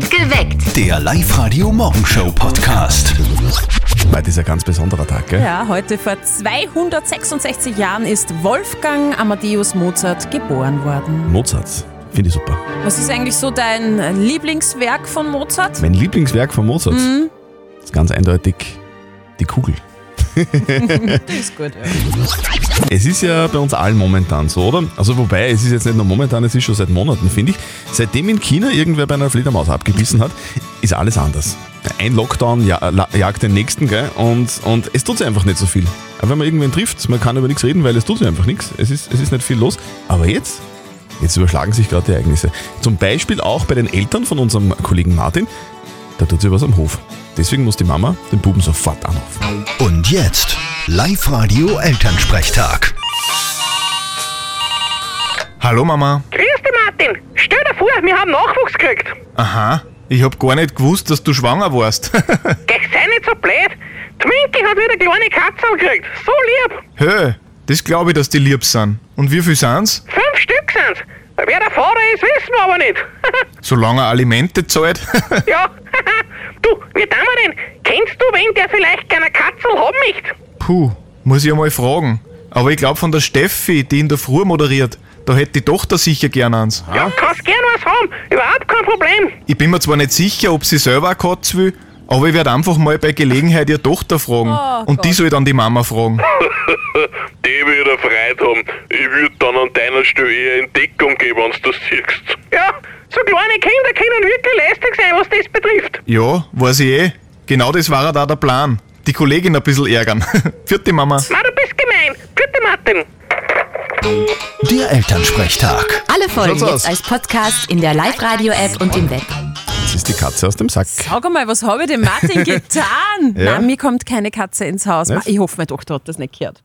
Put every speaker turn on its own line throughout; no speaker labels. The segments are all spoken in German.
Geweckt.
Der Live-Radio-Morgenshow-Podcast.
Heute ist ein ganz besonderer Tag, gell?
Ja, heute vor 266 Jahren ist Wolfgang Amadeus Mozart geboren worden.
Mozart. Finde ich super.
Was ist eigentlich so dein Lieblingswerk von Mozart?
Mein Lieblingswerk von Mozart
Mhm.
ist ganz eindeutig die Kugel.
Das ist gut, ja.
Es ist ja bei uns allen momentan so, oder? Also wobei, es ist jetzt nicht nur momentan, es ist schon seit Monaten, finde ich. Seitdem in China irgendwer bei einer Fledermaus abgebissen hat, ist alles anders. Ein Lockdown jagt den nächsten, gell? Und, und es tut sich einfach nicht so viel. Aber wenn man irgendwen trifft, man kann über nichts reden, weil es tut sich einfach nichts. Es ist, es ist nicht viel los. Aber jetzt, jetzt überschlagen sich gerade die Ereignisse. Zum Beispiel auch bei den Eltern von unserem Kollegen Martin, da tut sich was am Hof. Deswegen muss die Mama den Buben sofort anrufen.
Und jetzt Live-Radio-Elternsprechtag.
Hallo Mama.
Grüß dich, Martin. Stell dir vor, wir haben Nachwuchs gekriegt.
Aha, ich hab gar nicht gewusst, dass du schwanger warst.
Geh, sei nicht so blöd. Minky hat wieder kleine Katzen gekriegt. So lieb.
Hö, das glaube ich, dass die lieb sind. Und wie viel sind's?
Fünf Stück sind's. Wer der Vater ist, wissen wir aber nicht.
Solange er Alimente zahlt.
ja. Du, wie tun wir denn? Kennst du wen, der vielleicht gerne Katzel haben möchte?
Puh, muss ich einmal fragen. Aber ich glaube von der Steffi, die in der Früh moderiert, da hätte die Tochter sicher gern eins.
Ja, kannst gern was haben. Überhaupt kein Problem.
Ich bin mir zwar nicht sicher, ob sie selber eine Katze will, aber ich werde einfach mal bei Gelegenheit ihre Tochter fragen.
Oh
und die soll dann die Mama fragen.
Die würde Freude haben. Ich würde dann an deiner Stelle eher in Deckung gehen, wenn du das siehst.
Ja, so kleine Kinder können wirklich lästig sein, was das betrifft.
Ja, weiß ich eh. Genau das war da der Plan. Die Kollegin ein bisschen ärgern. Vierte Mama.
Na, du bist gemein. Bitte, Martin.
Der Elternsprechtag.
Alle Folgen
Schaut's
jetzt
aus.
als Podcast in der Live-Radio-App und im Web.
Das ist die Katze aus dem Sack.
Sag mal, was habe ich dem Martin getan?
Ja?
Nein, mir kommt keine Katze ins Haus.
Nicht?
Ich hoffe, meine Tochter hat das nicht gehört.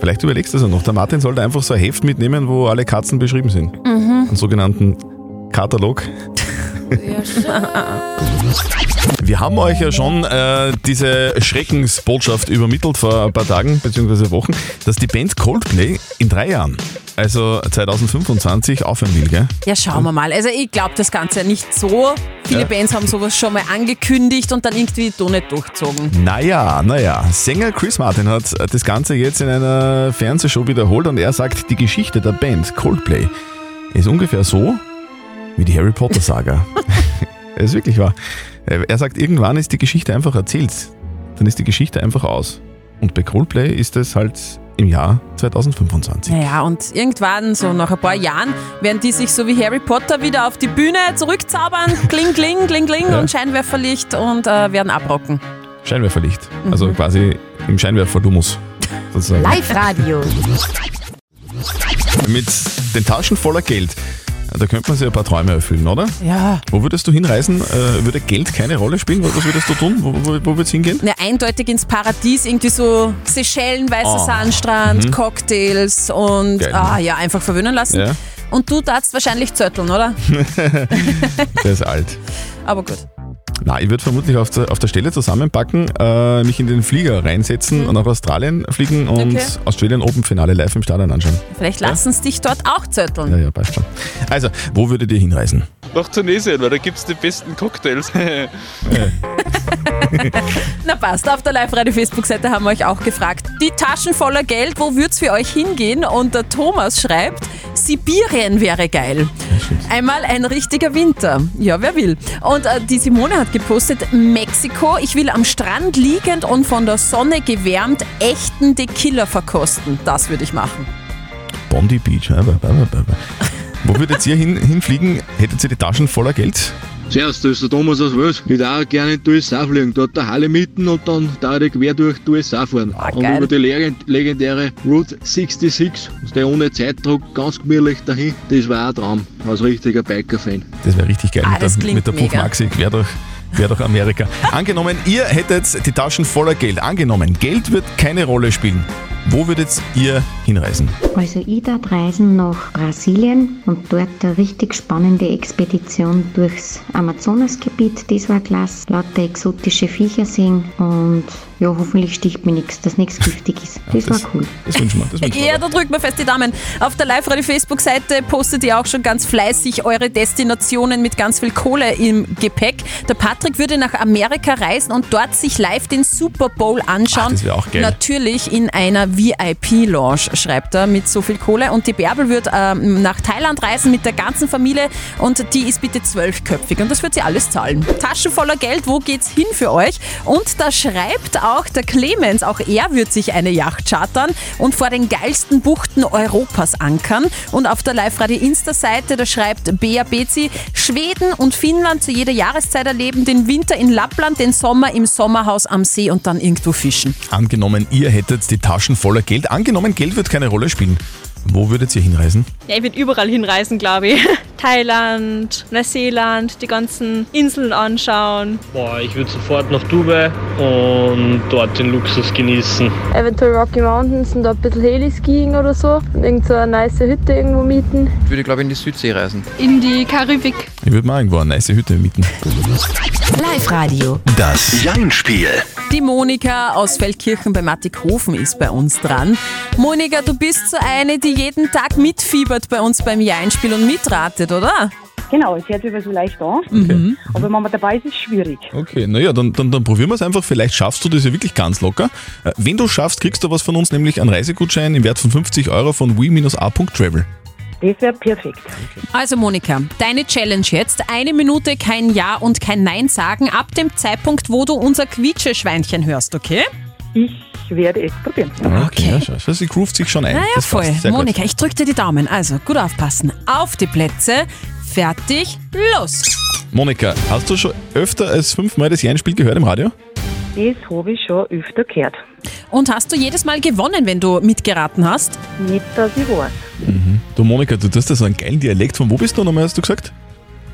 Vielleicht überlegst du das ja noch. Der Martin sollte einfach so ein Heft mitnehmen, wo alle Katzen beschrieben sind. Einen sogenannten Katalog. Wir haben euch ja schon äh, diese Schreckensbotschaft übermittelt vor ein paar Tagen bzw. Wochen, dass die Band Coldplay in drei Jahren, also 2025, aufhören will, gell?
Ja, schauen wir mal. Also ich glaube das Ganze nicht so. Viele
Ja.
Bands haben sowas schon mal angekündigt und dann irgendwie doch nicht durchgezogen.
Naja, naja. Sänger Chris Martin hat das Ganze jetzt in einer Fernsehshow wiederholt und er sagt, die Geschichte der Band Coldplay ist ungefähr so wie die Harry Potter Saga. Es ist wirklich wahr. Er sagt, irgendwann ist die Geschichte einfach erzählt. Dann ist die Geschichte einfach aus. Und bei Coldplay ist es halt im Jahr 2025.
Naja, und irgendwann, so nach ein paar Jahren, werden die sich so wie Harry Potter wieder auf die Bühne zurückzaubern. Kling, kling, kling, kling
Ja.
und Scheinwerferlicht und äh, werden abrocken.
Scheinwerferlicht. Also quasi im Scheinwerferlumus. sozusagen.
Live-Radio.
Mit den Taschen voller Geld. Da könnte man sich ein paar Träume erfüllen, oder?
Ja.
Wo würdest du hinreisen? Äh, würde Geld keine Rolle spielen? Was würdest du tun? Wo, wo, wo würde es hingehen?
Na, eindeutig ins Paradies, irgendwie so Seychellen, weißer
Oh.
Sandstrand, Cocktails und
Geil.
ah, ja, einfach verwöhnen lassen.
Ja.
Und du darfst wahrscheinlich zötteln, oder?
Der ist alt.
Aber gut.
Na, ich würde vermutlich auf der, auf der Stelle zusammenpacken, äh, mich in den Flieger reinsetzen und nach Australien fliegen und
Mhm. Okay.
Australian Open Finale live im Stadion anschauen.
Vielleicht lassen sie dich dort auch zötteln.
Ja, ja, passt schon. Also, wo würdet ihr hinreisen?
Nach Tunesien, weil da gibt's die besten Cocktails.
Na passt, auf der Live-Radio-Facebook-Seite haben wir euch auch gefragt. Die Taschen voller Geld, wo würd's für euch hingehen? Und der Thomas schreibt, Sibirien wäre geil. Einmal ein richtiger Winter. Ja, wer will. Und äh, die Simone hat gepostet, Mexiko, ich will am Strand liegend und von der Sonne gewärmt echten Tequila verkosten. Das würde ich machen.
Bondi Beach. Wo würdet ihr hin, hinfliegen? Hättet ihr die Taschen voller Geld?
Servus, da ist der Thomas aus Wels. Ich würde auch gerne in die USA fliegen. Dort der Halle mitten und dann da ich quer durch die USA fahren.
Ah,
und
geil.
über die legend legendäre Route 66, der ohne Zeitdruck, ganz gemütlich dahin. Das war auch ein Traum, als richtiger Biker-Fan.
Das wäre richtig geil
Ah,
mit,
das
der,
klingt
mit der
mega.
Puffmaxi quer durch, quer durch Amerika. Angenommen, ihr hättet die Taschen voller Geld. Angenommen, Geld wird keine Rolle spielen. Wo würdet ihr hinreisen?
Also ich darf reisen nach Brasilien und dort eine richtig spannende Expedition durchs Amazonasgebiet. Das war klasse. Lauter exotische Viecher sehen und ja, hoffentlich sticht mir nichts, dass nichts giftig ist. Das, war cool.
Das wünschen wir. Das wünschen wir.
Ja, da drückt man fest die Daumen. Auf der Live-Radio-Facebook-Seite postet ihr auch schon ganz fleißig eure Destinationen mit ganz viel Kohle im Gepäck. Der Patrick würde nach Amerika reisen und dort sich live den Super Bowl anschauen.
Ach, das wär auch geil.
Natürlich in einer VIP-Lounge, schreibt er, mit so viel Kohle. Und die Bärbel wird ähm, nach Thailand reisen mit der ganzen Familie und die ist bitte zwölfköpfig und das wird sie alles zahlen. Taschen voller Geld, wo geht's hin für euch? Und da schreibt auch der Clemens, auch er wird sich eine Yacht chartern und vor den geilsten Buchten Europas ankern. Und auf der Live-Radio-Insta-Seite, da schreibt Bea Bezi, Schweden und Finnland zu jeder Jahreszeit erleben, den Winter in Lappland, den Sommer im Sommerhaus am See und dann irgendwo fischen.
Angenommen, ihr hättet die Taschen voller Geld. Angenommen, Geld wird keine Rolle spielen. Wo würdet ihr hinreisen?
Ja, ich würde überall hinreisen, glaube ich. Thailand, Neuseeland, die ganzen Inseln anschauen.
Boah, ich würde sofort nach Dubai und dort den Luxus genießen.
Eventuell Rocky Mountains und ein bisschen Heli-Skiing oder so. Und irgend so eine nice Hütte irgendwo mieten.
Ich würde, glaube ich, in die Südsee reisen.
In die Karibik.
Ich würde mal irgendwo eine nice Hütte mieten.
Live-Radio.
Das Jein-Spiel.
Die Monika aus Feldkirchen bei Mattighofen ist bei uns dran. Monika, du bist so eine, die jeden Tag mitfiebert bei uns beim Jeinspiel und mitratet, oder?
Genau, es hört sich aber so leicht an.
Mhm.
Aber wenn man dabei ist, ist es schwierig.
Okay, naja, dann, dann, dann probieren wir es einfach. Vielleicht schaffst du das ja wirklich ganz locker. Äh, Wenn du schaffst, kriegst du was von uns, nämlich einen Reisegutschein im Wert von 50 Euro von we-a.travel.
Das wäre perfekt.
Also Monika, deine Challenge jetzt. Eine Minute kein Ja und kein Nein sagen ab dem Zeitpunkt, wo du unser Quietscheschweinchen hörst, okay?
Ich werde es probieren.
Okay, ja, schau, schau, sie groovt sich schon ein.
Naja,
Das
voll.
Sehr gut.
Monika, ich drück dir die Daumen. Also, gut aufpassen. Auf die Plätze. Fertig. Los.
Monika, hast du schon öfter als fünfmal das Jeinspiel gehört im Radio?
Das habe ich schon öfter gehört.
Und hast du jedes Mal gewonnen, wenn du mitgeraten hast?
Nicht, dass ich weiß.
Du Monika, du hast ja so einen geilen Dialekt. Von wo bist du nochmal, hast du gesagt?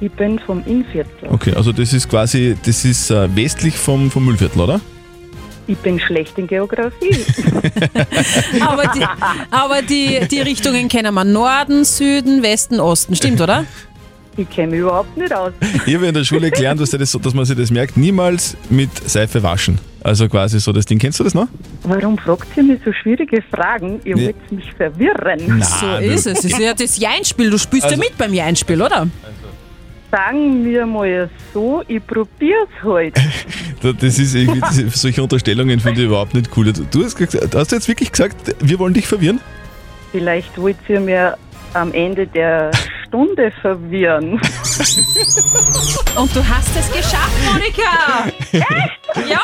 Ich bin vom Innviertel.
Okay, also das ist quasi, das ist äh, westlich vom, vom Müllviertel, oder?
Ich bin schlecht in Geografie.
Aber die, aber die, die Richtungen kennen wir. Norden, Süden, Westen, Osten. Stimmt, oder?
ich kenne mich überhaupt nicht aus.
Ich habe in der Schule gelernt, dass, das, dass man sich das merkt, niemals mit Seife waschen. Also quasi so das Ding. Kennst du das noch?
Warum fragt ihr mich so schwierige Fragen? Ihr
Nee.
wollt mich verwirren.
Na,
So ist es. Es ist ja das Jeinspiel. Du spielst
Also-
ja mit beim Jeinspiel, oder?
Sagen wir mal so, ich probier's halt.
Da- Das ist irgendwie, diese, solche Unterstellungen finde ich überhaupt nicht cool. Du hast, gesagt- hast du jetzt wirklich gesagt, wir wollen dich verwirren?
Vielleicht wollt ihr mir am Ende der Stunde verwirren.
Und du hast es geschafft, Monika!
Echt?
Ja!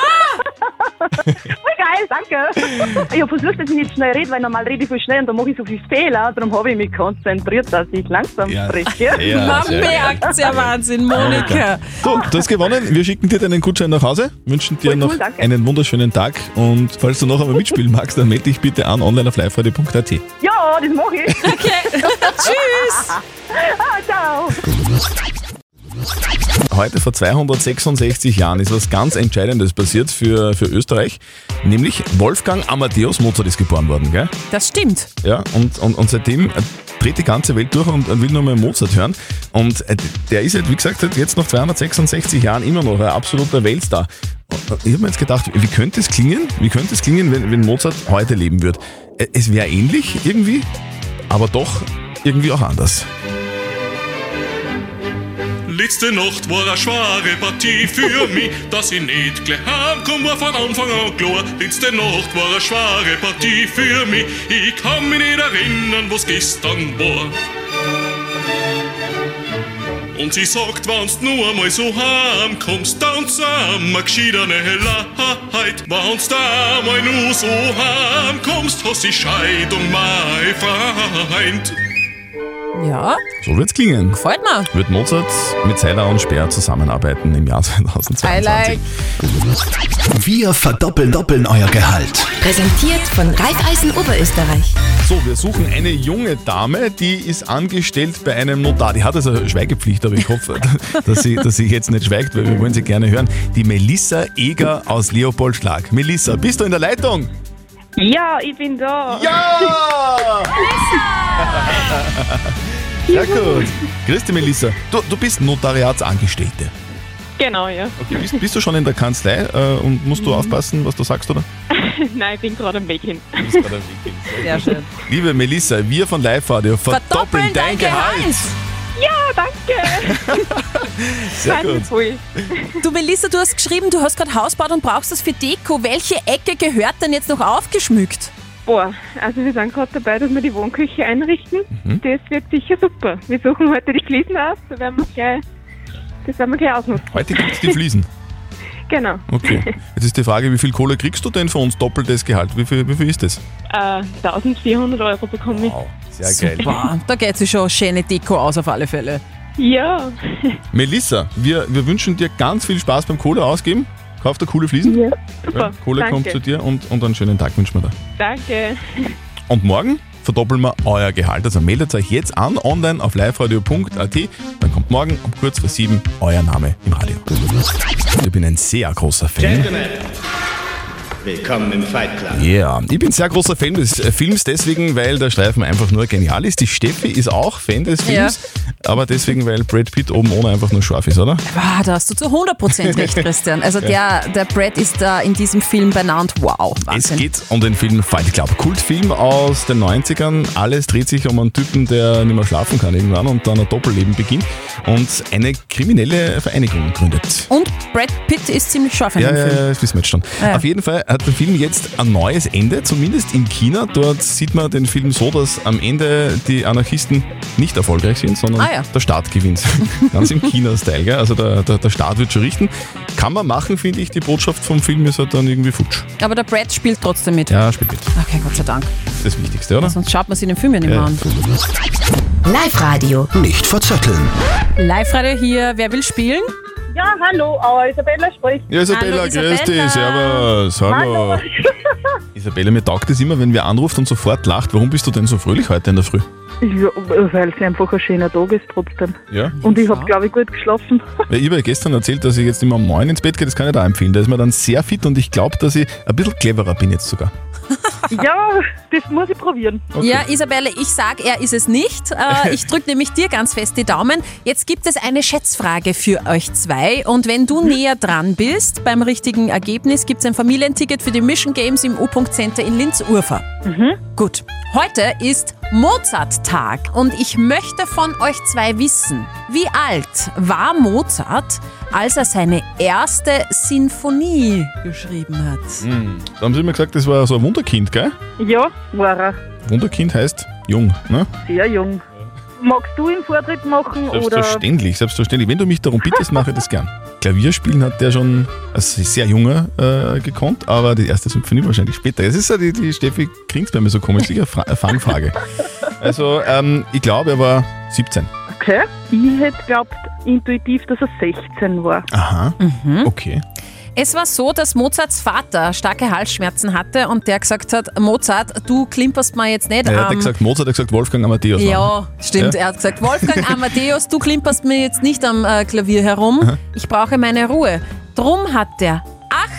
Voll geil, danke. Ich habe versucht, dass ich nicht schnell rede, weil normal rede ich viel schnell und dann mache ich so viel Fehler. Darum habe ich mich konzentriert, dass ich langsam
Ja.
spreche.
Ja,
Man
sehr
merkt's ja Wahnsinn, Monika.
So, du hast gewonnen. Wir schicken dir deinen Gutschein nach Hause, wünschen dir
cool,
noch
danke.
einen wunderschönen Tag und falls du noch einmal mitspielen magst, dann melde dich bitte an online auf liveradio.at.
Ja, das mache ich.
Okay, tschüss!
Ah, ciao.
Heute vor 266 Jahren ist was ganz Entscheidendes passiert für, für Österreich, nämlich Wolfgang Amadeus Mozart ist geboren worden, gell?
Das stimmt.
Ja, und, und, und seitdem äh, dreht die ganze Welt durch und, will nur mehr Mozart hören. Und äh, der ist halt, wie gesagt, halt jetzt nach 266 Jahren immer noch ein absoluter Weltstar. Ich habe mir jetzt gedacht, wie könnte es klingen? Wie könnte es klingen, wenn, wenn Mozart heute leben würde? Äh, Es wäre ähnlich irgendwie, aber doch irgendwie auch anders.
Letzte Nacht war eine schwere Partie für mich, dass ich nicht gleich heimkomm, war von Anfang an klar. Letzte Nacht war eine schwere Partie für mich, ich kann mich nicht erinnern, was gestern war. Und sie sagt, wenn's nur einmal so heimkommst, dann sind wir gescheiterne Leid. Wenn's da mal nur so heimkommst, hast die Scheidung mein Feind.
Ja,
So wird's klingen.
gefällt mir.
Wird Mozart mit Seiler und Speer zusammenarbeiten im Jahr 2022.
I like.
Wir verdoppeln doppeln euer Gehalt.
Präsentiert von Raiffeisen Oberösterreich.
So, wir suchen eine junge Dame, die ist angestellt bei einem Notar. Die hat also eine Schweigepflicht, aber ich hoffe, dass sie, dass sie jetzt nicht schweigt, weil wir wollen sie gerne hören. Die Melissa Eger aus Leopoldschlag. Melissa, bist du in der Leitung?
Ja, ich bin da.
Ja! Sehr gut. Grüß dich, Melissa. Du, du bist Notariatsangestellte.
Genau, ja.
Okay, bist, bist du schon in der Kanzlei äh, und musst du aufpassen, was du sagst, oder?
Nein, ich bin gerade am Weg hin.
Sehr schön.
Liebe Melissa, wir von Live Radio verdoppeln dein Gehalt.
Ja, danke.
Sehr gut.
voll.
Du Melissa, du hast geschrieben, du hast gerade Haus gebaut und brauchst das für Deko. Welche Ecke gehört denn jetzt noch aufgeschmückt?
Boah, also wir sind gerade dabei, dass wir die Wohnküche einrichten.
Mhm.
Das wird sicher super. Wir suchen heute die Fliesen aus, da werden wir gleich, das werden wir gleich ausnutzen.
Heute gibt es die Fliesen.
Genau.
Okay. Jetzt ist die Frage, wie viel Kohle kriegst du denn für uns doppeltes Gehalt? Wie viel, wie viel ist das?
Äh, 1400 Euro bekomme ich.
Sehr geil.
Wow, da geht sich schon schöne Deko aus auf alle Fälle.
Ja.
Melissa, wir, wir wünschen dir ganz viel Spaß beim Kohle ausgeben. Kauf dir coole Fliesen.
Ja, super.
Kohle
Danke.
kommt zu dir und, und einen schönen Tag wünschen wir dir.
Danke.
Und morgen verdoppeln wir euer Gehalt. Also meldet euch jetzt an, online auf liveradio.at. Dann kommt morgen um kurz vor sieben euer Name im Radio. Ich bin ein sehr großer Fan.
Gentlemen, willkommen im Fight Club.
Ja, ich bin sehr großer Fan des äh, Films deswegen, weil der Streifen einfach nur genial ist. Die Steffi ist auch Fan des Films, aber deswegen, weil Brad Pitt oben ohne einfach nur scharf ist, oder?
Ah, da hast du zu 100% recht, Christian. Also der, der Brad ist da in diesem Film benannt. Wow,
Es
Wahnsinn.
geht um den Film Fight Club. Kultfilm aus den 90ern. Alles dreht sich um einen Typen, der nicht mehr schlafen kann irgendwann und dann ein Doppelleben beginnt und eine kriminelle Vereinigung gründet.
Und Brad Pitt ist ziemlich scharf in
Ja,
dem
ja,
Film.
ja, das wissen wir jetzt schon.
Ja.
Auf jeden Fall hat der Film jetzt ein neues Ende, zumindest in China. Dort sieht man den Film so, dass am Ende die Anarchisten nicht erfolgreich sind, sondern
Ah, ja.
der Staat gewinnt. Ganz im China-Style, gell? Also der, der, der Staat wird schon richten. Kann man machen, finde ich. Die Botschaft vom Film ist halt dann irgendwie futsch.
Aber der Brad spielt trotzdem mit.
Ja, spielt mit.
Okay, Gott sei Dank.
Das ist das Wichtigste, oder?
Sonst schaut man sich den Film ja nicht mehr an.
Live-Radio.
Nicht verzetteln.
Live-Radio hier. Wer will spielen?
Ja, hallo, äh, Isabella spricht.
Ja, Isabella,
Hallo,
grüß dich,
Isabella.
servus, hallo. Isabella, mir taugt es immer, wenn wer anruft und sofort lacht. Warum bist du denn so fröhlich heute in der Früh?
Ja, weil es einfach ein schöner Tag ist trotzdem.
Ja?
Und ich habe, glaube ich, gut geschlafen.
Weil ich habe ja gestern erzählt, dass ich jetzt immer um 9 ins Bett gehe, das kann ich da empfehlen. Da ist man dann sehr fit und ich glaube, dass ich ein bisschen cleverer bin jetzt sogar.
ja, das muss ich probieren.
Ja, Isabelle, ich sag, er ist es nicht. Äh, ich drücke nämlich dir ganz fest die Daumen. Jetzt gibt es eine Schätzfrage für euch zwei. Und wenn du näher dran bist beim richtigen Ergebnis, gibt es ein Familienticket für die Mission Games im U-Punkt Center in Linz-Urfer. Gut. Heute ist Mozart-Tag und ich möchte von euch zwei wissen, wie alt war Mozart, als er seine erste Sinfonie geschrieben hat?
Hm. Da haben sie mir gesagt, das war so ein Wunderkind, gell?
Ja, war er.
Wunderkind heißt jung, ne?
Sehr jung. Magst du ihn Vortritt machen oder?
Selbstverständlich, selbstverständlich. Wenn du mich darum bittest, mache ich das gern. Klavierspielen hat der schon als sehr junger äh, gekonnt, aber die erste Symphonie wahrscheinlich später. Es ist ja die, die Steffi klingt bei mir so komisch, sicher eine Fangfrage. Also, ähm, ich glaube, er war 17.
Okay. Ich hätte glaubt intuitiv, dass er 16 war.
Aha, okay.
Es war so, dass Mozarts Vater starke Halsschmerzen hatte und der gesagt hat, Mozart, du klimperst mir jetzt nicht
Er hat
am...
gesagt, Mozart hat gesagt, Wolfgang Amadeus.
ja, stimmt.
Ja?
Er hat gesagt, Wolfgang Amadeus, du klimperst mir jetzt nicht am äh, Klavier herum.
Aha.
Ich brauche meine Ruhe. Drum hat der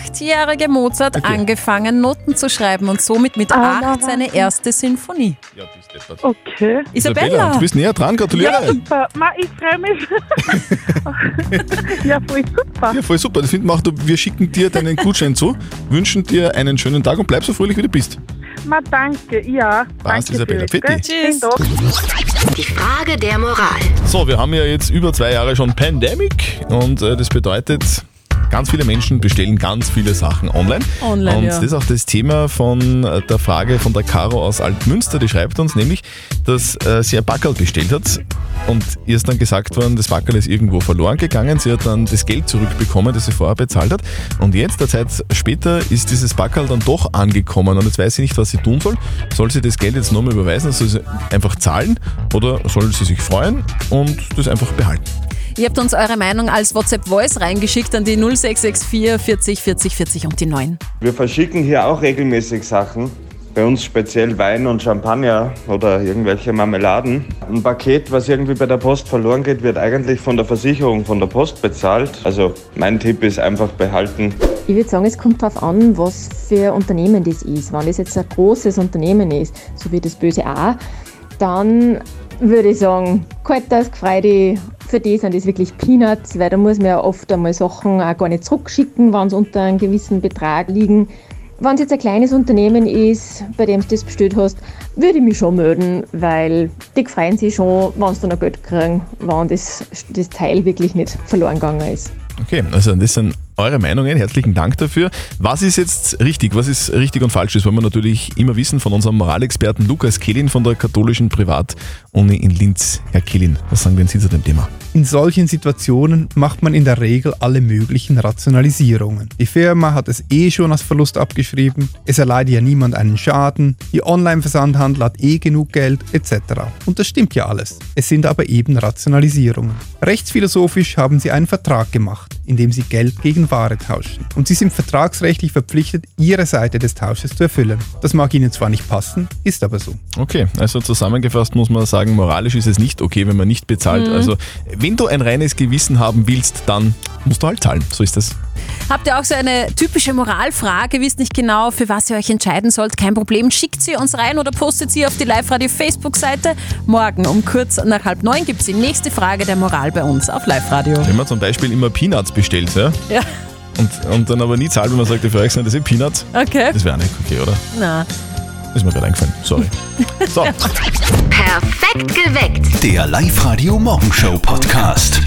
achtjährige Mozart angefangen, Noten zu schreiben und somit mit acht seine erste Sinfonie.
Okay.
Isabella.
du bist näher dran, gratuliere.
Ja, super. Ma, ich freue mich. ja, voll super.
Ja, voll super. Ich finde, mach du, wir schicken dir deinen Gutschein zu, wünschen dir einen schönen Tag und bleib so fröhlich, wie du bist.
Ma, danke. Ja,
Passt,
danke.
Isabella.
Schönen Tag.
Die Frage der Moral.
So, wir haben ja jetzt über zwei Jahre schon Pandemic und äh, das bedeutet, ganz viele Menschen bestellen ganz viele Sachen online.
Online,
Und
ja.
das ist auch das Thema von äh, der Frage von der Caro aus Altmünster. Die schreibt uns nämlich, dass äh, sie ein Backerl bestellt hat und ihr ist dann gesagt worden, das Backerl ist irgendwo verloren gegangen. Sie hat dann das Geld zurückbekommen, das sie vorher bezahlt hat. Und jetzt, eine Zeit später, ist dieses Backerl dann doch angekommen und jetzt weiß sie nicht, was sie tun soll. Soll sie das Geld jetzt nochmal überweisen, soll sie einfach zahlen oder soll sie sich freuen und das einfach behalten?
Ihr habt uns eure Meinung als WhatsApp-Voice reingeschickt an die 0664 40 40 40 und die 9.
Wir verschicken hier auch regelmäßig Sachen. Bei uns speziell Wein und Champagner oder irgendwelche Marmeladen. Ein Paket, was irgendwie bei der Post verloren geht, wird eigentlich von der Versicherung von der Post bezahlt. Also mein Tipp ist einfach behalten.
Ich würde sagen, es kommt darauf an, was für ein Unternehmen das ist. Wenn das jetzt ein großes Unternehmen ist, so wie das Böse A, dann würde ich sagen, Kaltas, Gefreide, für die sind das wirklich Peanuts, weil da muss man ja oft einmal Sachen auch gar nicht zurückschicken, wenn sie unter einem gewissen Betrag liegen. Wenn es jetzt ein kleines Unternehmen ist, bei dem du das bestellt hast, würde ich mich schon melden, weil die freuen sich schon, wenn sie dann noch Geld kriegen, wenn das, das Teil wirklich nicht verloren gegangen ist.
Okay, also das sind eure Meinungen. Herzlichen Dank dafür. Was ist jetzt richtig? Was ist richtig und falsch? Das wollen wir natürlich immer wissen von unserem Moralexperten Lukas Kehlin von der katholischen Privatuni in Linz. Herr Kehlin, was sagen denn Sie zu dem Thema?
In solchen Situationen macht man in der Regel alle möglichen Rationalisierungen. Die Firma hat es eh schon als Verlust abgeschrieben, es erleidet ja niemand einen Schaden, die Online-Versandhandel hat eh genug Geld etc. Und das stimmt ja alles. Es sind aber eben Rationalisierungen. Rechtsphilosophisch haben sie einen Vertrag gemacht, in dem sie Geld gegen Ware tauschen. Und sie sind vertragsrechtlich verpflichtet, ihre Seite des Tausches zu erfüllen. Das mag ihnen zwar nicht passen, ist aber so.
Okay, also zusammengefasst muss man sagen, moralisch ist es nicht okay, wenn man nicht bezahlt.
Mhm.
Also wenn du ein reines Gewissen haben willst, dann musst du halt zahlen. So ist das.
Habt ihr auch so eine typische Moralfrage, wisst nicht genau, für was ihr euch entscheiden sollt? Kein Problem, schickt sie uns rein oder postet sie auf die Live-Radio Facebook-Seite. Morgen um kurz nach halb neun gibt es die nächste Frage der Moral bei uns auf Live-Radio.
Wenn man zum Beispiel immer Peanuts bestellt, ja,
Ja,
und, und dann aber nie zahlt, wenn man sagt, für euch sind das eh Peanuts,
okay.
das wäre nicht okay, oder?
Na.
Ist mir gerade eingefallen. Sorry. So.
Perfekt geweckt.
Der Live-Radio Morgenshow Podcast.